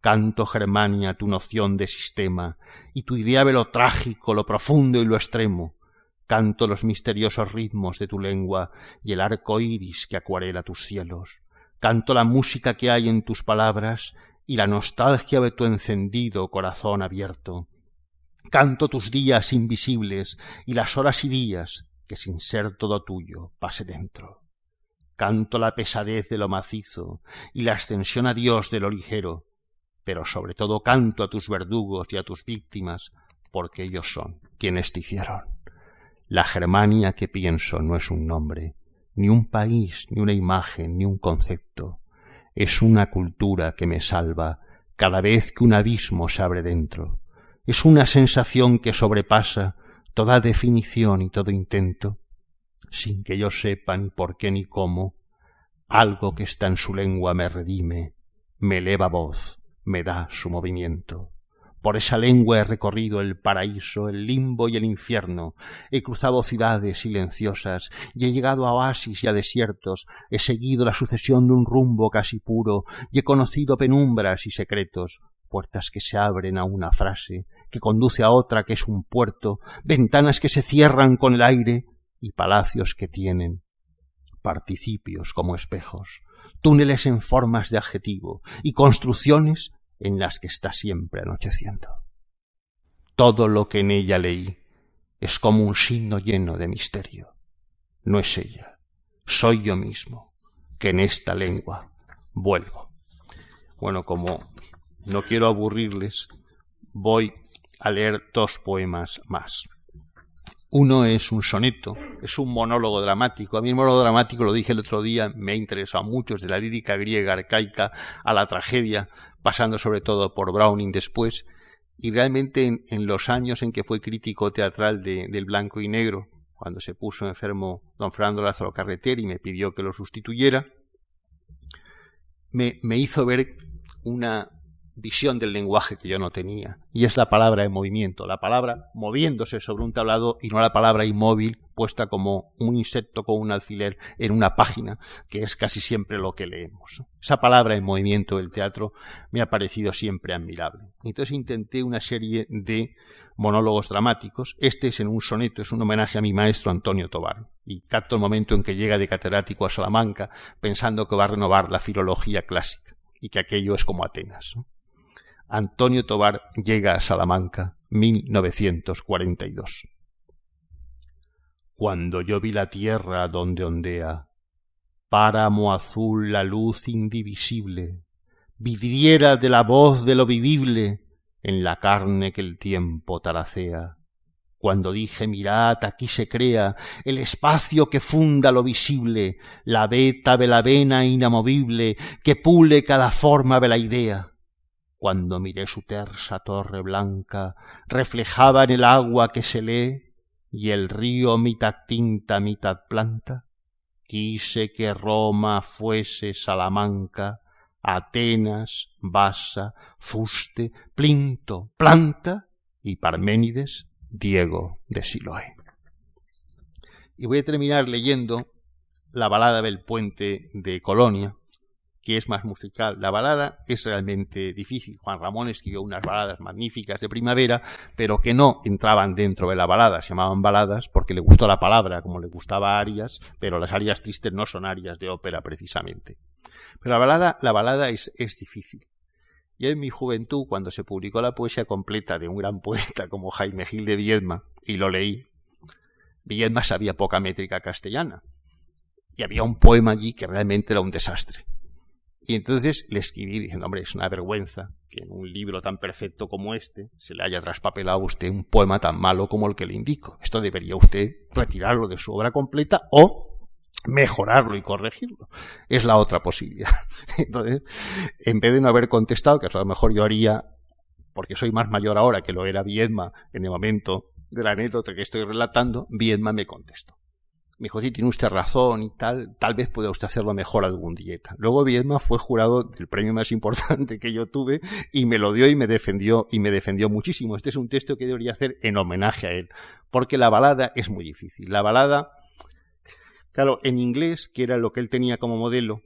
Canto Germania tu noción de sistema y tu idea de lo trágico, lo profundo y lo extremo, Canto los misteriosos ritmos de tu lengua y el arco iris que acuarela tus cielos. Canto la música que hay en tus palabras y la nostalgia de tu encendido corazón abierto. Canto tus días invisibles y las horas y días que sin ser todo tuyo pase dentro. Canto la pesadez de lo macizo y la ascensión a Dios de lo ligero, pero sobre todo canto a tus verdugos y a tus víctimas, porque ellos son quienes te hicieron. La Germania que pienso no es un nombre, ni un país, ni una imagen, ni un concepto. Es una cultura que me salva cada vez que un abismo se abre dentro. Es una sensación que sobrepasa toda definición y todo intento, sin que yo sepa ni por qué ni cómo, algo que está en su lengua me redime, me eleva voz, me da su movimiento. Por esa lengua he recorrido el paraíso, el limbo y el infierno, he cruzado ciudades silenciosas y he llegado a oasis y a desiertos, he seguido la sucesión de un rumbo casi puro y he conocido penumbras y secretos, puertas que se abren a una frase, que conduce a otra que es un puerto, ventanas que se cierran con el aire y palacios que tienen participios como espejos, túneles en formas de adjetivo y construcciones en las que está siempre anocheciendo. Todo lo que en ella leí es como un signo lleno de misterio. No es ella, soy yo mismo, que en esta lengua vuelvo. Bueno, como no quiero aburrirles, voy a leer dos poemas más. Uno es un soneto, es un monólogo dramático. A mí el monólogo dramático, lo dije el otro día, me ha interesado mucho, desde la lírica griega arcaica a la tragedia, pasando sobre todo por Browning después, y realmente en, los años en que fue crítico teatral del blanco y negro, cuando se puso enfermo don Fernando Lázaro Carreter y me pidió que lo sustituyera, me hizo ver una, visión del lenguaje que yo no tenía. Y es la palabra en movimiento, la palabra moviéndose sobre un tablado y no la palabra inmóvil puesta como un insecto con un alfiler en una página, que es casi siempre lo que leemos. Esa palabra en movimiento del teatro me ha parecido siempre admirable. Entonces intenté una serie de monólogos dramáticos. Este es en un soneto, es un homenaje a mi maestro Antonio Tobar. Y capto el momento en que llega de catedrático a Salamanca pensando que va a renovar la filología clásica y que aquello es como Atenas. Antonio Tobar llega a Salamanca, 1942. Cuando yo vi la tierra donde ondea, páramo azul la luz indivisible, vidriera de la voz de lo vivible en la carne que el tiempo taracea. Cuando dije mirad, aquí se crea el espacio que funda lo visible, la beta de la vena inamovible que pule cada forma de la idea cuando miré su tersa torre blanca, reflejaba en el agua que se lee, y el río mitad tinta, mitad planta, quise que Roma fuese Salamanca, Atenas, Basa, Fuste, Plinto, Planta y Parménides, Diego de Siloé. Y voy a terminar leyendo la balada del puente de Colonia, que es más musical. La balada es realmente difícil. Juan Ramón escribió unas baladas magníficas de primavera, pero que no entraban dentro de la balada, se llamaban baladas porque le gustó la palabra, como le gustaba arias, pero las arias tristes no son arias de ópera precisamente. Pero la balada, la balada es, es difícil. Y en mi juventud, cuando se publicó la poesía completa de un gran poeta como Jaime Gil de Viedma, y lo leí, Viedma sabía poca métrica castellana. Y había un poema allí que realmente era un desastre. Y entonces le escribí diciendo, hombre, es una vergüenza que en un libro tan perfecto como este se le haya traspapelado a usted un poema tan malo como el que le indico. Esto debería usted retirarlo de su obra completa o mejorarlo y corregirlo. Es la otra posibilidad. <laughs> Entonces, en vez de no haber contestado, que a lo mejor yo haría, porque soy más mayor ahora que lo era Viedma en el momento de la anécdota que estoy relatando, Viedma me contestó me dijo, sí, tiene usted razón y tal, tal vez pueda usted hacerlo mejor algún dieta. Luego Viedma fue jurado del premio más importante que yo tuve y me lo dio y me defendió, y me defendió muchísimo. Este es un texto que debería hacer en homenaje a él, porque la balada es muy difícil. La balada, claro, en inglés, que era lo que él tenía como modelo,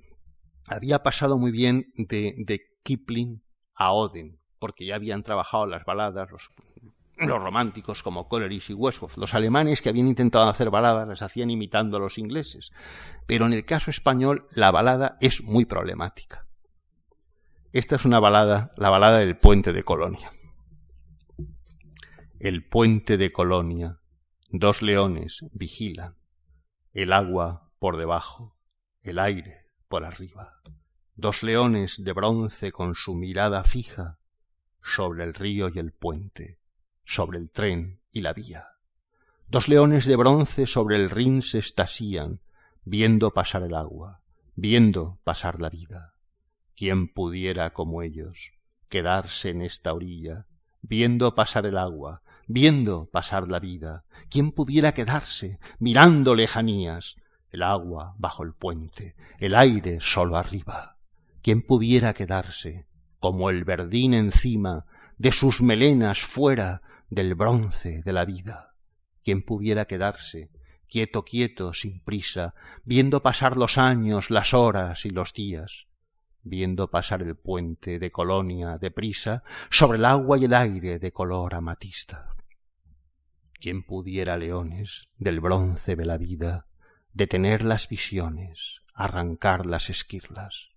había pasado muy bien de, de Kipling a Oden, porque ya habían trabajado las baladas, los los románticos como Coleridge y Wordsworth. Los alemanes que habían intentado hacer baladas las hacían imitando a los ingleses. Pero en el caso español la balada es muy problemática. Esta es una balada, la balada del puente de Colonia. El puente de Colonia, dos leones vigilan, el agua por debajo, el aire por arriba. Dos leones de bronce con su mirada fija sobre el río y el puente sobre el tren y la vía. Dos leones de bronce sobre el Rin se estasían, viendo pasar el agua, viendo pasar la vida. ¿Quién pudiera, como ellos, quedarse en esta orilla, viendo pasar el agua, viendo pasar la vida? ¿Quién pudiera quedarse, mirando lejanías, el agua bajo el puente, el aire solo arriba? ¿Quién pudiera quedarse, como el verdín encima, de sus melenas fuera, del bronce de la vida. ¿Quién pudiera quedarse, quieto, quieto, sin prisa, viendo pasar los años, las horas y los días, viendo pasar el puente de colonia deprisa sobre el agua y el aire de color amatista? ¿Quién pudiera, leones, del bronce de la vida, detener las visiones, arrancar las esquirlas?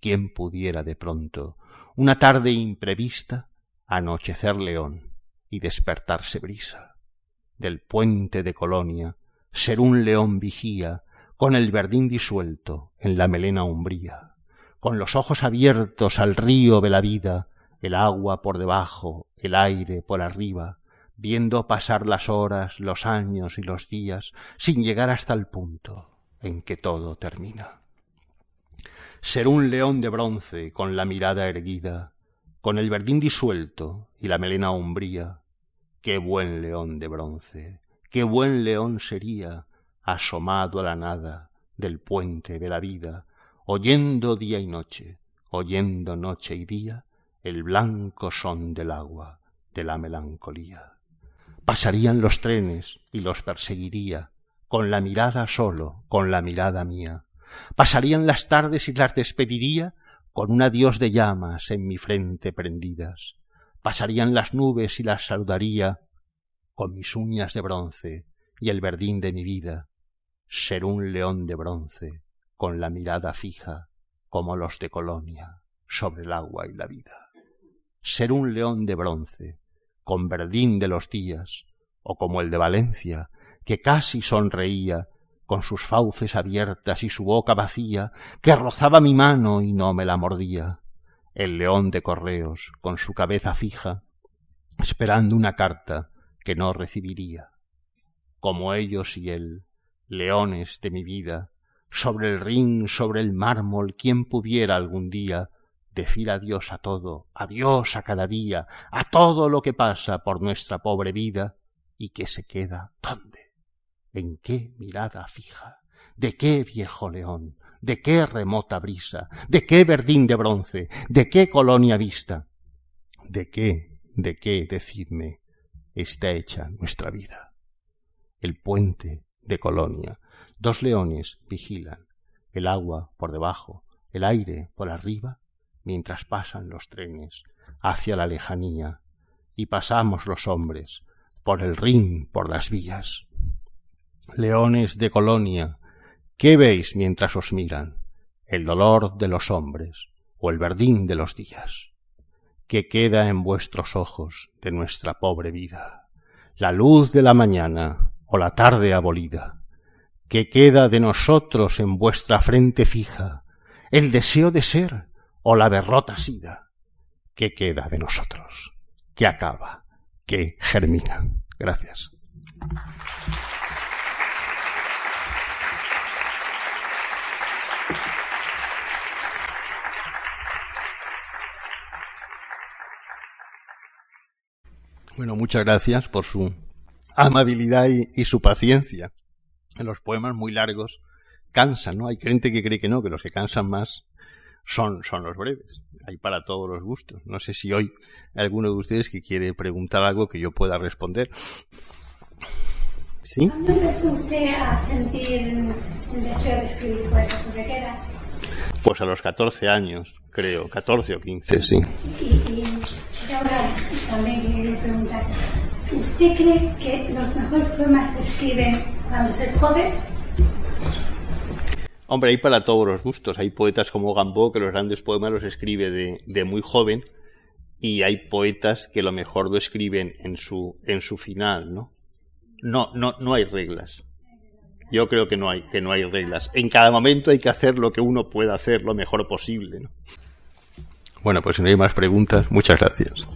¿Quién pudiera de pronto, una tarde imprevista, anochecer león, y despertarse brisa. Del puente de Colonia, ser un león vigía, con el verdín disuelto en la melena umbría, con los ojos abiertos al río de la vida, el agua por debajo, el aire por arriba, viendo pasar las horas, los años y los días, sin llegar hasta el punto en que todo termina. Ser un león de bronce con la mirada erguida, con el verdín disuelto y la melena umbría, Qué buen león de bronce, qué buen león sería, asomado a la nada del puente de la vida, oyendo día y noche, oyendo noche y día, el blanco son del agua, de la melancolía. Pasarían los trenes y los perseguiría, con la mirada solo, con la mirada mía. Pasarían las tardes y las despediría, con un adiós de llamas en mi frente prendidas pasarían las nubes y las saludaría con mis uñas de bronce y el verdín de mi vida, ser un león de bronce con la mirada fija como los de Colonia sobre el agua y la vida. Ser un león de bronce con verdín de los días o como el de Valencia que casi sonreía con sus fauces abiertas y su boca vacía, que rozaba mi mano y no me la mordía el león de correos con su cabeza fija, esperando una carta que no recibiría. Como ellos y él, leones de mi vida, sobre el ring, sobre el mármol, quién pudiera algún día decir adiós a todo, adiós a cada día, a todo lo que pasa por nuestra pobre vida, y que se queda ¿dónde? ¿En qué mirada fija? ¿De qué viejo león? ¿De qué remota brisa? ¿De qué verdín de bronce? ¿De qué colonia vista? ¿De qué, de qué, decidme, está hecha nuestra vida? El puente de Colonia. Dos leones vigilan, el agua por debajo, el aire por arriba, mientras pasan los trenes hacia la lejanía y pasamos los hombres por el ring, por las vías. Leones de Colonia, ¿qué veis mientras os miran? ¿El dolor de los hombres o el verdín de los días? ¿Qué queda en vuestros ojos de nuestra pobre vida? ¿La luz de la mañana o la tarde abolida? ¿Qué queda de nosotros en vuestra frente fija? ¿El deseo de ser o la berrota sida? ¿Qué queda de nosotros? ¿Qué acaba? ¿Qué germina? Gracias. Bueno, muchas gracias por su amabilidad y, su paciencia. En los poemas muy largos cansan, ¿no? Hay gente que cree que no, que los que cansan más son, son los breves. Hay para todos los gustos. No sé si hoy hay alguno de ustedes que quiere preguntar algo que yo pueda responder. ¿Sí? ¿Cuándo empezó usted a sentir el deseo de escribir poetas? ¿De qué edad? Pues a los 14 años, creo, 14 o 15, sí. Y, y ahora también quería preguntar, ¿usted cree que los mejores poemas se escriben cuando se es joven Hombre, hay para todos los gustos. Hay poetas como Gambo que los grandes poemas los escribe de, muy joven y hay poetas que lo mejor lo escriben en su, en su final, ¿no? No, no, no hay reglas. Yo creo que no hay, que no hay reglas. En cada momento hay que hacer lo que uno pueda hacer lo mejor posible, ¿no? Bueno, pues si no hay más preguntas, muchas gracias.